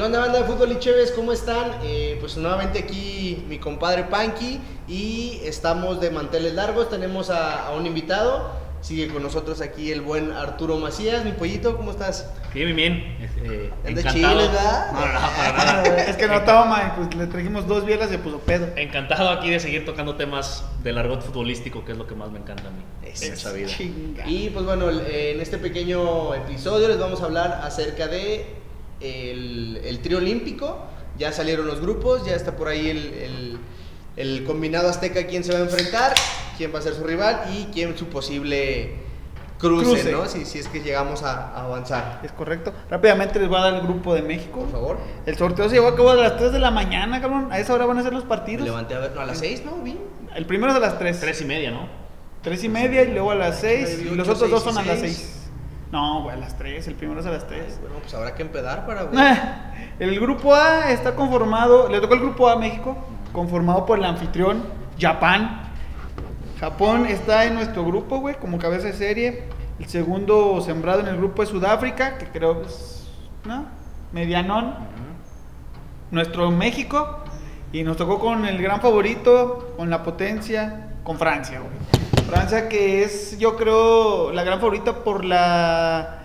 ¿Qué onda, banda de fútbol y chéves? ¿Cómo están? Eh, pues nuevamente aquí mi compadre Panky y estamos de manteles largos. Tenemos a, a un invitado. Sigue con nosotros aquí el buen Arturo Macías. Mi pollito, ¿cómo estás? Bien, bien, bien. Eh, encantado. chiles, ¿verdad? No, no, no, para nada. Es que no toma, pues le trajimos dos bielas y se puso pedo. Encantado aquí de seguir tocando temas del argot futbolístico, que es lo que más me encanta a mí. Es en esta vida. Chinga. Y pues bueno, en este pequeño episodio les vamos a hablar acerca de el, el trío olímpico. Ya salieron los grupos, ya está por ahí el, el- el combinado azteca, quién se va a enfrentar, quién va a ser su rival y quién su posible cruce, Cruce. ¿no? Si, si es que llegamos a, a avanzar. Es correcto. Rápidamente les voy a dar el grupo de México. Por favor. El sorteo se llevó a cabo a las 3 de la mañana, cabrón. A esa hora van a ser los Me partidos. levanté a ver, no, a las 6, ¿no? Bien. El primero es a las 3. Tres y media, ¿no? 3 y media y luego a las 6. Ocho, Y los otros dos son a las seis. 6. No, güey, a las 3. El primero es a las 3. Bueno, pues habrá que empedar para ver. El grupo A está conformado, le tocó el grupo A a México, conformado por el anfitrión, Japón. Japón está en nuestro grupo, güey, como cabeza de serie. El segundo sembrado en el grupo es Sudáfrica, que creo es, ¿no? Medianón. Nuestro México. Y nos tocó con el gran favorito, con la potencia, con Francia, güey. Francia que es, yo creo, la gran favorita por la...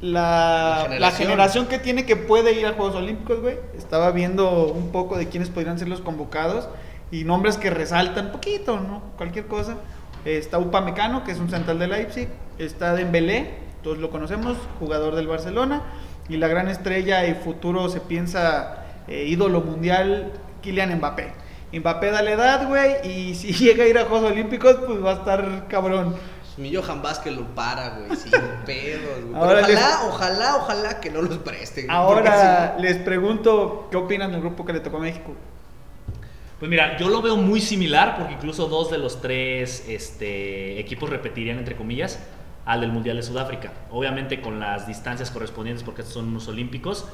La, La la generación. que tiene que puede ir a Juegos Olímpicos, güey. Estaba viendo un poco de quiénes podrían ser los convocados y nombres que resaltan poquito, ¿no? Cualquier cosa. Está Upamecano, que es un central de Leipzig. Está Dembélé, todos lo conocemos, jugador del Barcelona. Y la gran estrella y futuro se piensa eh, ídolo mundial, Kylian Mbappé. Mbappé da la edad, güey, y si llega a ir a Juegos Olímpicos, pues va a estar cabrón. Mi Johan Vázquez lo para, güey, sin pedos, güey. Ahora ojalá, les- ojalá, ojalá que no los presten. Ahora les pregunto, ¿qué opinan del grupo que le tocó a México? Pues mira, yo lo veo muy similar porque incluso dos de los tres este, equipos repetirían, entre comillas, al del Mundial de Sudáfrica. Obviamente con las distancias correspondientes porque estos son unos olímpicos.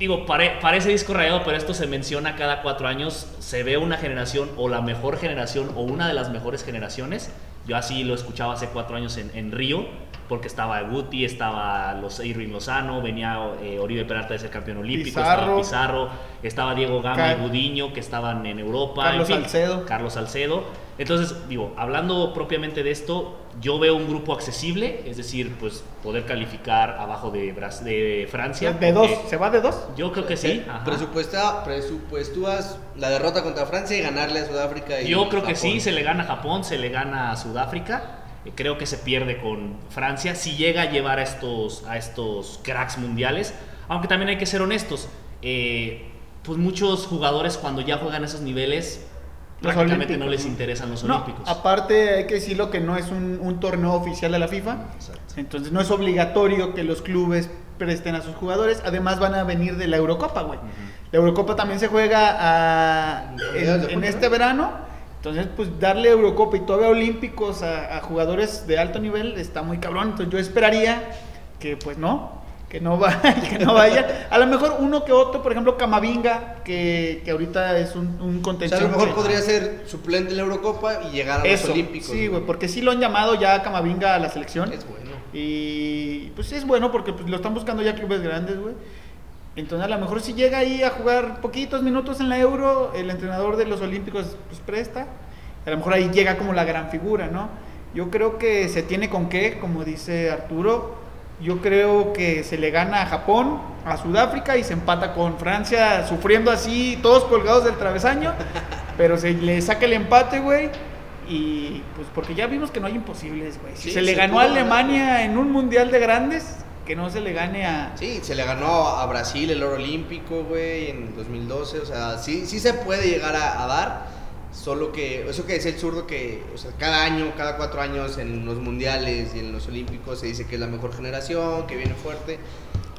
Digo, pare- parece disco rayado, pero esto se menciona cada cuatro años. Se ve una generación o la mejor generación o una de las mejores generaciones. Yo así lo escuchaba hace cuatro años en, en Río, porque estaba Guti, estaba los Irving Lozano, venía eh, Oribe Peralta de ser campeón olímpico, estaba Pizarro. Pizarro, estaba Diego Gama Car- y Gudiño, que estaban en Europa. Carlos en fin, Salcedo. Carlos Salcedo. Entonces, digo, hablando propiamente de esto, yo veo un grupo accesible, es decir, pues poder calificar abajo de, Bras- de Francia. De dos, porque ¿se va de dos? Yo creo que sí. Eh, ajá. Presupuesta, presupuestúas la derrota contra Francia y ganarle a Sudáfrica. Y Yo creo que sí, se le gana a Japón, se le gana a Sudáfrica. Eh, Creo que se pierde con Francia. Si llega a llevar a estos, a estos cracks mundiales. Aunque también hay que ser honestos. eh, pues muchos jugadores cuando ya juegan a esos niveles, Los prácticamente no les interesan los No, olímpicos. aparte hay que decirlo que no es un, un torneo oficial de la FIFA, Exacto. entonces no es obligatorio que los clubes presten a sus jugadores, además van a venir de la Eurocopa, güey. La Eurocopa también se juega a- en, este ¿no? verano, entonces pues darle Eurocopa y todavía olímpicos a, a jugadores de alto nivel está muy cabrón, entonces yo esperaría que pues no, que no, va, que no vaya. A lo mejor uno que otro, por ejemplo Camavinga, que, que ahorita es un, un O sea, a lo mejor que- podría ser suplente en la Eurocopa y llegar a los eso, Olímpicos. sí, güey, porque sí lo han llamado ya a Camavinga a la selección. Es bueno. Y pues sí es bueno porque pues, lo están buscando ya clubes grandes, güey. Entonces a lo mejor si llega ahí a jugar poquitos minutos en la Euro, el entrenador de los Olímpicos pues presta. A lo mejor ahí llega como la gran figura, ¿no? Yo creo que se tiene con qué, como dice Arturo. Yo creo que se le gana a Japón, a Sudáfrica y se empata con Francia, sufriendo así, todos colgados del travesaño. pero se le saca el empate, güey. Y pues porque ya vimos que no hay imposibles, güey. Si Sí, se le ganó a Alemania en un mundial de grandes, que no se le gane a. Sí, se le ganó a Brasil el oro olímpico, güey, en 2012. O sea, sí, sí se puede llegar a, dar. Solo que, eso que decía el zurdo, que o sea, cada año, cada cuatro años en los mundiales y en los olímpicos se dice que es la mejor generación, que viene fuerte.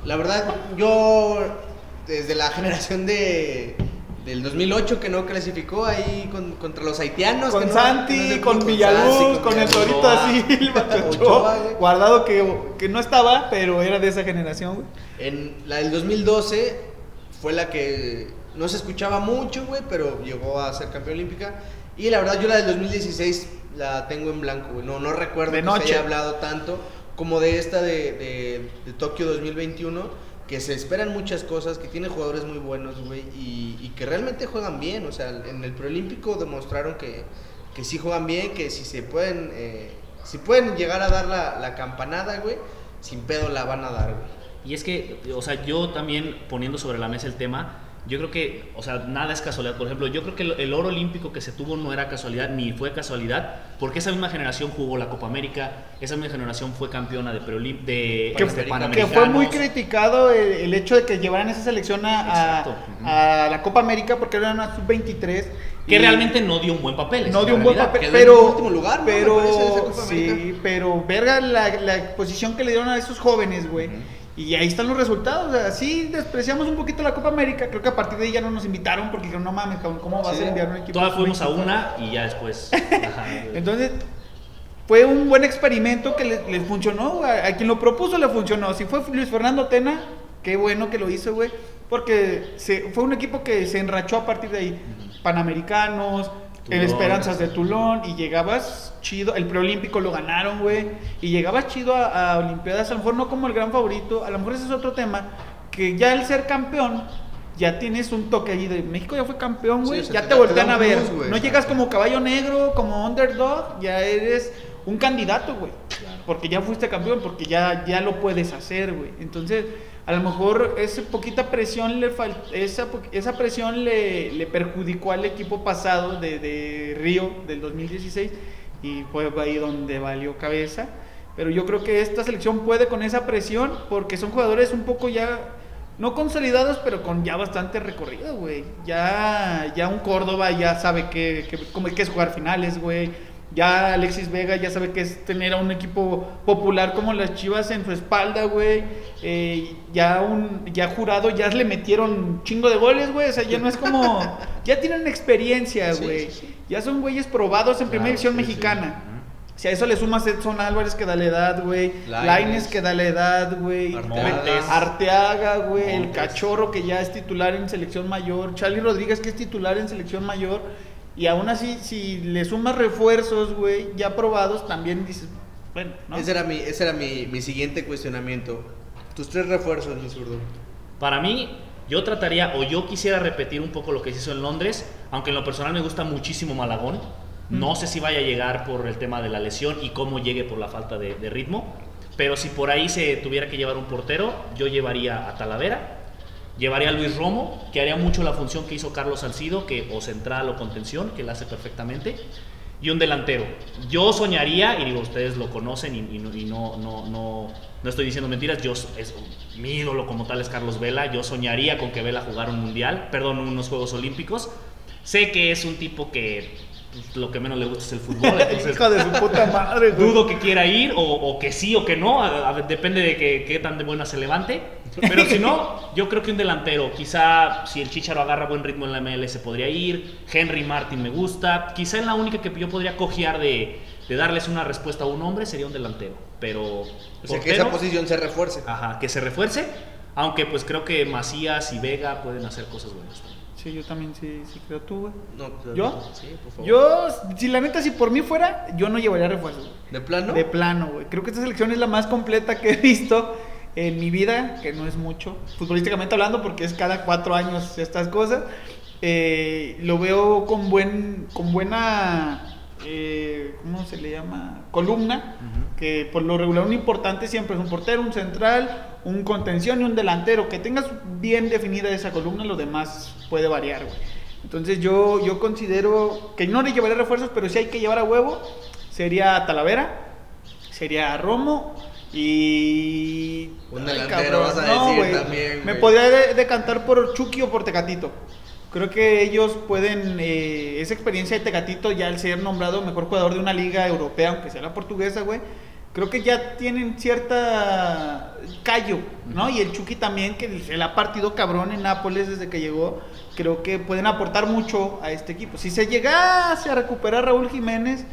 La verdad, yo, desde la generación de, del 2008 que no clasificó ahí con- contra los haitianos. Con que no- Santi, que no se con pudo, Villaluz, Santi, con el. Torito Ochoa. Silva, Ochoa, guardado que, que no estaba, pero era de esa generación, güey. En la del 2012 fue la que no se escuchaba mucho, güey, pero llegó a ser campeón olímpica. Y la verdad, yo la del 2016 la tengo en blanco, güey. No, no recuerdo De que noche. se haya hablado tanto como de esta de, de, de Tokio 2021, que se esperan muchas cosas, que tiene jugadores muy buenos, güey, y, que realmente juegan bien. O sea, en el preolímpico demostraron que, que sí juegan bien, que si se pueden, eh, si pueden llegar a dar la, la campanada, güey, sin pedo la van a dar, güey. Y es que, o sea, yo también poniendo sobre la mesa el tema, yo creo que, o sea, nada es casualidad. Por ejemplo, yo creo que el, el oro olímpico que se tuvo no era casualidad ni fue casualidad, porque esa misma generación jugó la Copa América, esa misma generación fue campeona de, preolim de Que, este, que fue muy criticado el, el hecho de que llevaran esa selección a, a- a la Copa América porque era una sub-23. Que realmente no dio un buen papel. no dio un buen papel, Quedó en pero, último lugar, ¿no? Pero sí, América. pero verga la, la exposición que le dieron a esos jóvenes, güey. Y ahí están los resultados. O sea, sí despreciamos un poquito la Copa América. Creo que a partir de ahí ya no nos invitaron porque dijeron, no mames, ¿cómo vas Sí. a enviar un equipo? Todavía fuimos a sub-23? una y ya después. ajá, Entonces, fue un buen experimento que les, les funcionó. güey. A, quien lo propuso le funcionó. Si fue Luis Fernando Tena, qué bueno que lo hizo, güey. Porque se, fue un equipo que se enrachó a partir de ahí. Panamericanos, Tulón. Esperanzas de Tulón, y llegabas chido. El preolímpico lo ganaron, güey. Y llegabas chido a, a Olimpiadas, a lo mejor no como el gran favorito. A lo mejor ese es otro tema. Que ya el ser campeón. Ya tienes un toque ahí de México ya fue campeón, güey. ya te te voltean a ver. no llegas como caballo negro, como underdog, ya eres un candidato, güey. Porque ya fuiste campeón, porque ya, ya lo puedes hacer, güey. Entonces, a lo mejor esa poquita presión le esa, presión le, perjudicó al equipo pasado de, de Río del 2016 y fue ahí donde valió cabeza. Pero yo creo que esta selección puede con esa presión porque son jugadores un poco ya no consolidados, pero con ya bastante recorrido, güey. Ya, ya un Córdoba ya sabe que, que, que es jugar finales, güey. Ya Alexis Vega ya sabe que es tener a un equipo popular como las Chivas en su espalda, güey. Eh, ya un ya jurado ya le metieron un chingo de goles, güey. O sea, ya no es como ya tienen experiencia, güey. sí, sí. Ya son güeyes probados en primera división mexicana. Si a eso le sumas Edson Álvarez que da la edad, güey. Laines que da la edad, güey. Arteaga. Güey. El cachorro que ya es titular en selección mayor. Charlie Rodríguez que es titular en selección mayor. Y aún así, si le sumas refuerzos, güey, ya probados, también dices, bueno, ¿no? Ese era mi, ese era mi, mi siguiente cuestionamiento. Tus tres refuerzos, mi zurdo. Para mí, yo trataría, o yo quisiera repetir un poco lo que se hizo en Londres, aunque en lo personal me gusta muchísimo Malagón. No sé si vaya a llegar por el tema de la lesión y cómo llegue por la falta de, de ritmo. Pero si por ahí se tuviera que llevar un portero, yo llevaría a Talavera, llevaría a Luis Romo, que haría mucho la función que hizo Carlos Salcido, que o central o contención, que la hace perfectamente, y un delantero. Yo soñaría, y digo, ustedes lo conocen y, y no, no, no, no estoy diciendo mentiras, yo es, mi ídolo como tal es Carlos Vela, yo soñaría con que Vela jugara un mundial, perdón, unos Juegos Olímpicos. Sé que es un tipo que pues, lo que menos le gusta es el fútbol, entonces Hijo de su puta madre, güey. dudo que quiera ir o, o que sí o que no, a- a- depende de que, qué tan de buena se levante. Pero si no, yo creo que un delantero, quizá si el Chicharo agarra buen ritmo en la MLS podría ir, Henry Martin me gusta, quizá en la única que yo podría cojear de, de darles una respuesta a un hombre sería un delantero, pero O sea, que portero, esa posición se refuerce. ajá, que se refuerce, aunque pues creo que Macías y Vega pueden hacer cosas buenas. Sí, yo también sí, sí creo tú, güey. No, pero- ¿Yo? Sí, por favor. Yo, si la neta, si por mí fuera, yo no llevaría refuerzos. güey. ¿De plano? De plano, güey. Creo que esta selección es la más completa que he visto en mi vida, que no es mucho, futbolísticamente hablando, porque es cada cuatro años estas cosas. Eh, lo veo con buen, con buena, eh, ¿cómo se le llama? Columna, que por lo regular un importante siempre es un portero, un central, un contención y un delantero. Que tengas bien definida esa columna, lo demás puede variar, güey. Entonces yo, yo considero que no le llevaré refuerzos, pero si hay que llevar a huevo, sería Talavera, sería Romo y... Un Ay, delantero vas a no, decir güey. también, Me podría de- decantar por Chucky o por Tecatito. Creo que ellos pueden, eh, esa experiencia de Tecatito, ya al ser nombrado mejor jugador de una liga europea, aunque sea la portuguesa, güey, creo que ya tienen cierta callo, ¿no? Y el Chucky también, que se le ha partido cabrón en Nápoles desde que llegó, creo que pueden aportar mucho a este equipo. Si se llegase a recuperar Raúl Jiménez,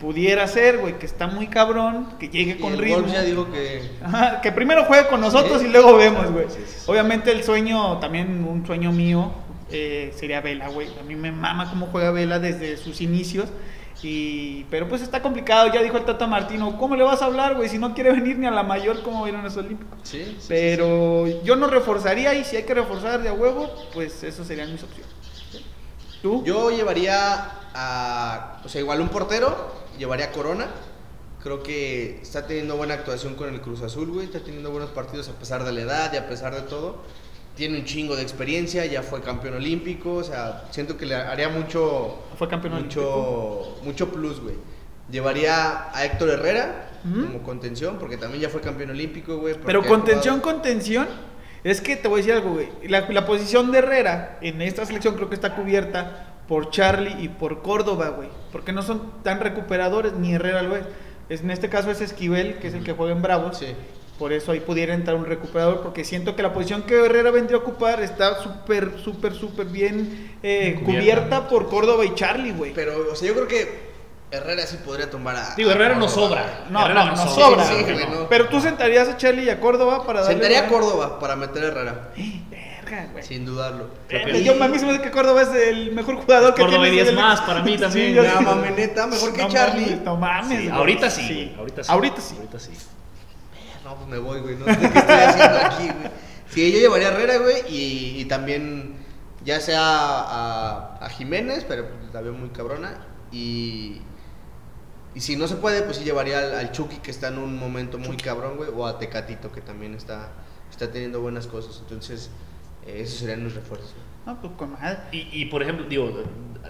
pudiera ser, güey, que está muy cabrón, que llegue con ritmo. Ya digo que... Ajá, que primero juegue con nosotros Sí. y luego vemos, güey. Obviamente el sueño, también un sueño mío, eh, sería Vela, güey. A mí me mama cómo juega Vela desde sus inicios. Y, pero pues está complicado, ya dijo el Tata Martino, ¿cómo le vas a hablar, güey? Si no quiere venir ni a la mayor, ¿cómo vienen los Olímpicos? Sí, sí, sí, Pero yo no reforzaría y si hay que reforzar de a huevo, pues eso serían mis opciones. ¿Tú? Yo llevaría a. O sea, igual un portero, llevaría a Corona. Creo que está teniendo buena actuación con el Cruz Azul, güey. Está teniendo buenos partidos a pesar de la edad y a pesar de todo. Tiene un chingo de experiencia, ya fue campeón olímpico. O sea, siento que le haría mucho. Fue campeón mucho, mucho plus, güey. Llevaría a Héctor Herrera como contención, porque también ya fue campeón olímpico, güey. Pero contención, jugado- contención. Es que te voy a decir algo, güey. La, la posición de Herrera en esta selección creo que está cubierta por Charlie y por Córdoba, güey. Porque no son tan recuperadores, ni Herrera lo es. Es- en este caso es Esquivel, que es el que juega en Bravos. Sí. Por eso ahí pudiera entrar un recuperador, porque siento que la posición que Herrera vendría a ocupar está súper, súper, súper bien eh, Cubierta. por Córdoba y Charlie, güey. Pero, o sea, yo creo que Herrera sí podría tomar a. Digo, a Herrera no Córdoba, sobra. No, Herrera no, no sobra. sobra. Sí, güey. güey, no. Pero tú sentarías a Charlie y a Córdoba para darle. Sentaría a? Córdoba para meter a Herrera, Verga, güey. sin dudarlo. Eh, Yo a mí se me hace que Córdoba es el mejor jugador que Córdoba y tiene 10 más, para mí también. yo No, sí. mames, neta, mejor que Charlie. mames, No mames. Sí, güey. ahorita sí, güey, ahorita sí. Ahorita sí. Ahorita sí. No, pues me voy, güey. No sé qué estoy haciendo aquí, güey. Sí, yo llevaría a Herrera, güey, y, y también ya sea a, a Jiménez, pero pues, la veo muy cabrona. Y, y si no se puede, pues sí llevaría al, al Chucky, que está en un momento muy cabrón, güey, o a Tecatito, que también está, está teniendo buenas cosas. Entonces, eh, esos serían los refuerzos. No, pues con. Y, y, por ejemplo, digo,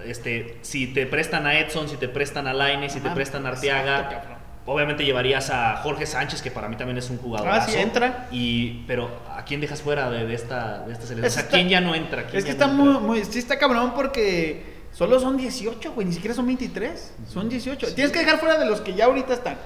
este, si te prestan a Edson, si te prestan a Laine, si te prestan a Arteaga, cabrón. Obviamente llevarías a Jorge Sánchez, que para mí también es un jugador. Ah, sí, entra. Y, pero, ¿a quién dejas fuera de, de esta, de esta selección? Es O sea, está- ¿quién ya no entra? ¿Quién Es que está no muy, entra? muy. Sí, está cabrón porque solo son 18, güey. Ni siquiera son 23. Son 18. Tienes que dejar fuera de los que ya ahorita están.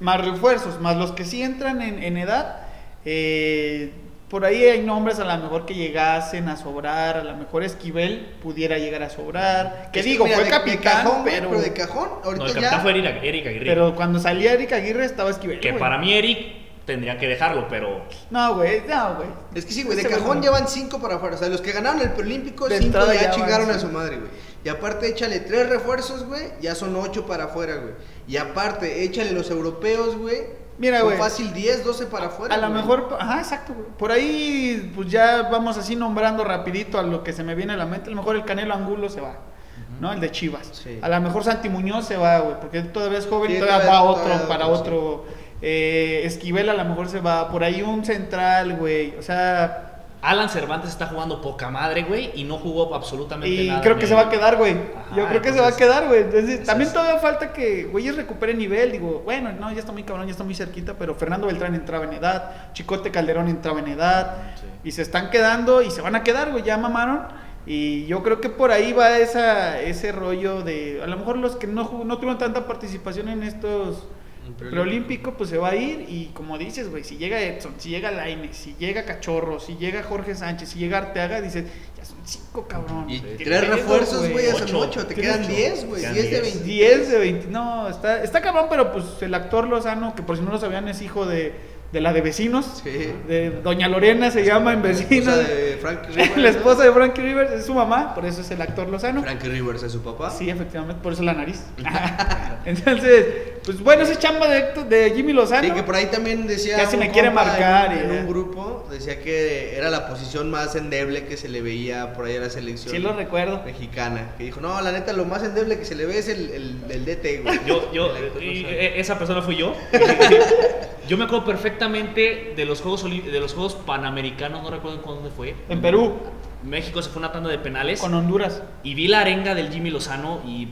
Más refuerzos, más los que sí entran en, en edad. Eh, por ahí hay nombres a lo mejor que llegasen a sobrar. A lo mejor Esquivel pudiera llegar a sobrar. Que Es digo, mira, fue de- de capitán, cajón, güey, pero, de cajón, ahorita No, el ya. capitán fue Eric, Eric Aguirre. pero cuando salía Eric Aguirre estaba Esquivel. que güey. para mí Eric tendría que dejarlo, pero No, güey, no, güey. Es que sí, güey, de Ese cajón llevan cinco para afuera. O sea, los que ganaron el preolímpico, De cinco ya, ya chingaron van, a su madre, güey. Y aparte, échale tres refuerzos, güey, ya son ocho para afuera, güey. Y aparte, échale los europeos, güey. Mira, güey. fácil 10, 12 para afuera. A lo mejor, ajá, exacto, güey. Por ahí, pues ya vamos así nombrando rapidito a lo que se me viene a la mente. A lo mejor el Canelo Angulo se va, ¿no? El de Chivas. Sí. A lo mejor Santi Muñoz se va, güey, porque todavía es joven, Sí, todavía, todavía- va otro, para otro, otro. Eh, Esquivel a lo mejor se va. Por ahí un central, güey. O sea, Alan Cervantes está jugando poca madre, güey, y no jugó absolutamente y nada. creo en que se va a quedar, güey. Ajá, Yo creo que se va a quedar, güey. Entonces, también todavía falta que güeyes recuperen nivel. Digo, bueno, no, ya está muy cabrón, ya está muy cerquita, pero Fernando Beltrán entraba en edad, Chicote Calderón entraba en edad, Sí. y se están quedando y se van a quedar, güey, ya mamaron. Y yo creo que por ahí va esa, ese rollo de, a lo mejor los que no, no tuvieron tanta participación en estos preolímpico. pues se va a ir y como dices, güey, si llega Edson, si llega Laine, si llega Cachorro, si llega Jorge Sánchez, si llega Arteaga, dices, ya son cinco, cabrón. Y ¿Qué tres pedo, refuerzos, güey, ya son Ocho. Te quedan ocho. 10, güey. 10 de 10. 20. 10 de 20, no, está, está cabrón, pero pues el actor Lozano, que por si no lo sabían, es hijo de, de la de vecinos, Sí. de Doña Lorena se llama en La vecinos. esposa de Frankie Rivers. la esposa de Frankie Rivers es su mamá, por eso es el actor Lozano. Frankie Rivers es su papá. Sí, efectivamente, por eso la nariz. Entonces, pues bueno, ese chamba de, de Jimmy Lozano. Sí, que por ahí también decía. Ya se me quiere marcar, En, un- en un grupo, decía que era la posición más endeble que se le veía por ahí a la selección. Sí lo recuerdo. Mexicana. Que dijo, no, la neta, lo más endeble que se le ve es el, el, el DT, güey. Yo, yo, El- y, eh, esa persona fui yo. Yo me acuerdo perfectamente de los Juegos Olim- de los Juegos Panamericanos, no recuerdo en cuándo fue. En Perú, México se fue una tanda de penales con Honduras. y vi la arenga del Jimmy Lozano y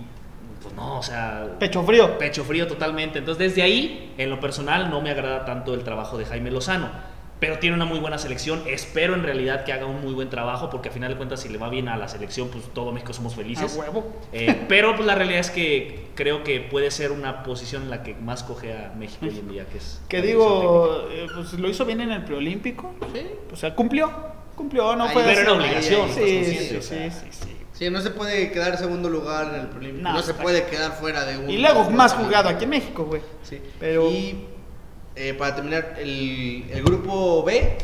pues no, o sea, Pecho frío. pecho frío totalmente. Entonces desde ahí, en lo personal, no me agrada tanto el trabajo de Jaime Lozano. Pero tiene una muy buena selección. Espero en realidad que haga un muy buen trabajo, porque a final de cuentas, si le va bien a la selección, pues todo México somos A felices. huevo. Eh, pero pues la realidad es que creo que puede ser una posición en la que más coge a México hoy en día, que es... Que digo, eh, pues lo hizo bien en el preolímpico. Sí. O sea, cumplió. Cumplió, no Ahí, fue pero era obligación, Sí, estás sí, consciente, sí, o sea. sí, sí, sí. Sí, no se puede quedar en segundo lugar en el Preolímpico. No, No, se puede quedar fuera de un. Y luego más jugado aquí en México, güey. Sí. Pero- Y eh, para terminar, el, el grupo B,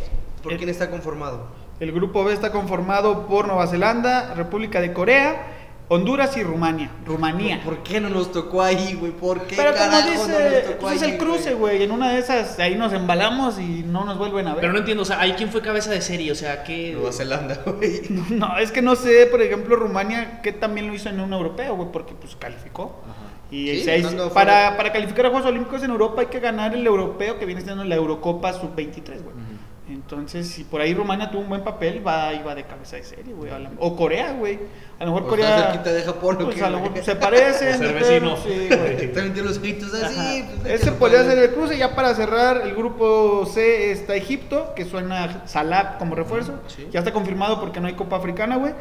¿por El- quién está conformado? El grupo B está conformado por Nueva Zelanda, República de Corea, Honduras y Rumania. Rumanía. ¿Por, por qué no nos tocó ahí, güey? ¿Por qué Pero como dice, no nos tocó es el cruce, güey. En una de esas, ahí nos embalamos y no nos vuelven a ver. Pero no entiendo, o sea, ¿ahí quién fue cabeza de serie? O sea, ¿qué...? Nueva Zelanda, güey. No, es que no sé, por ejemplo, Rumania, que también lo hizo en un europeo, güey, porque pues calificó. Ajá. Y Sí, se- estando para, para calificar a Juegos Olímpicos en Europa hay que ganar el europeo, que viene siendo la Eurocopa Sub-23, güey. Ujú. Entonces, si por ahí Rumania tuvo un buen papel, va, iba de cabeza de serie, güey. O Corea, güey. A lo mejor O Corea. está cerquita de Japón, ¿o pues, qué, a lo mejor se parecen. O ser pero- vecino. Sí, güey. También tiene los gritos así. Pues, Ese podría ser el cruce. Ya para cerrar, el grupo C está Egipto, que suena Salah como refuerzo. Sí. Ya está confirmado porque no hay Copa Africana, güey.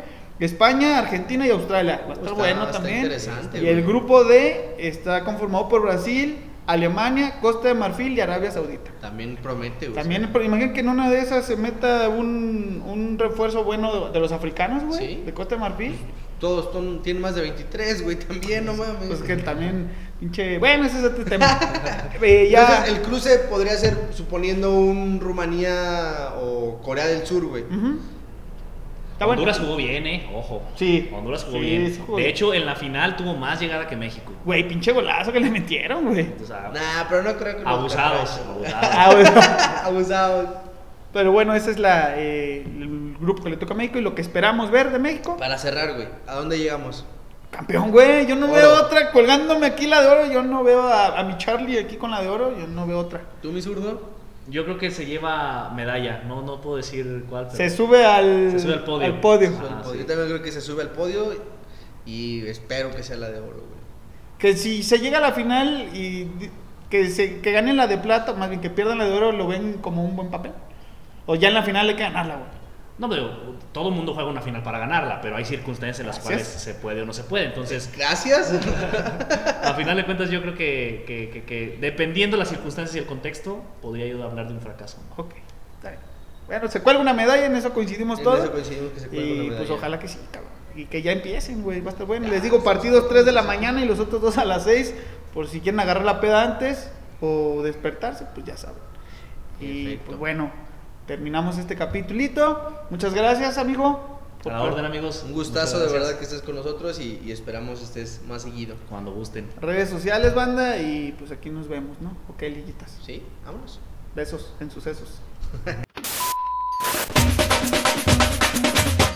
España, Argentina y Australia. Va a estar Está- bueno está también. interesante, Y el grupo D está conformado por Brasil, Alemania, Costa de Marfil y Arabia Saudita. También promete, güey. También, pero imaginen que en una de esas se meta un, un refuerzo bueno de, de los africanos, güey, Sí. de Costa de Marfil. Todos ton- tienen más de 23, güey, también, no mames. Pues que también, pinche. Bueno, ese es otro tema. Eh, ya. Entonces, el cruce podría ser, suponiendo un Rumanía o Corea del Sur, güey. Ujú. Está bueno. Honduras jugó bien, ¿eh? Ojo. Sí. Honduras jugó Sí, bien. sí jugó de bien. hecho, en la final tuvo más llegada que México. Güey, pinche golazo que le metieron, güey. Nah, pero no creo que abusados. abusados. Ah. Abusados. Pero bueno, ese es la, eh, el grupo que le toca a México y lo que esperamos ver de México. Para cerrar, güey, ¿a dónde llegamos? Campeón, güey. Yo no Oro. veo otra. Colgándome aquí la de oro, yo no veo a, a mi Charlie aquí con la de oro, yo no veo otra. ¿Tú, mi zurdo? Yo creo que se lleva medalla. No, no puedo decir cuál. pero- Se sube al, Se sube al podio. al podio. Sube al podio. sí. Yo también creo que se sube al podio y espero que sea la de oro, güey. Que si se llega a la final y que, se, que ganen la de plata, más bien que pierdan la de oro, lo ven como un buen papel. O ya en la final hay que ganarla, güey. No, pero todo el mundo juega una final para ganarla, pero hay circunstancias en las Gracias. cuales se puede o no se puede. Entonces, Gracias. a final de cuentas, yo creo que, que- que- que dependiendo las circunstancias y el contexto, podría yo hablar de un fracaso. Ok, está bien. Bueno, se cuelga una medalla, en eso coincidimos En todos. eso coincidimos que se cuelga Y una pues ojalá que sí, cabrón. Y que ya empiecen, güey, va a estar bueno. Ya, Les digo, partidos sí, 3 de la mañana y los otros dos a las 6, por si quieren agarrar la peda antes o despertarse, pues ya saben. Y Perfecto. pues bueno, terminamos este capítulito. Muchas gracias, amigo. A por- la orden, amigos. Un gustazo de verdad que estés con nosotros y, y esperamos estés más seguido. Cuando gusten. Redes sociales, banda, y pues aquí nos vemos, ¿no? Ok, liguitas. ¿Sí? Vámonos. Besos en sucesos.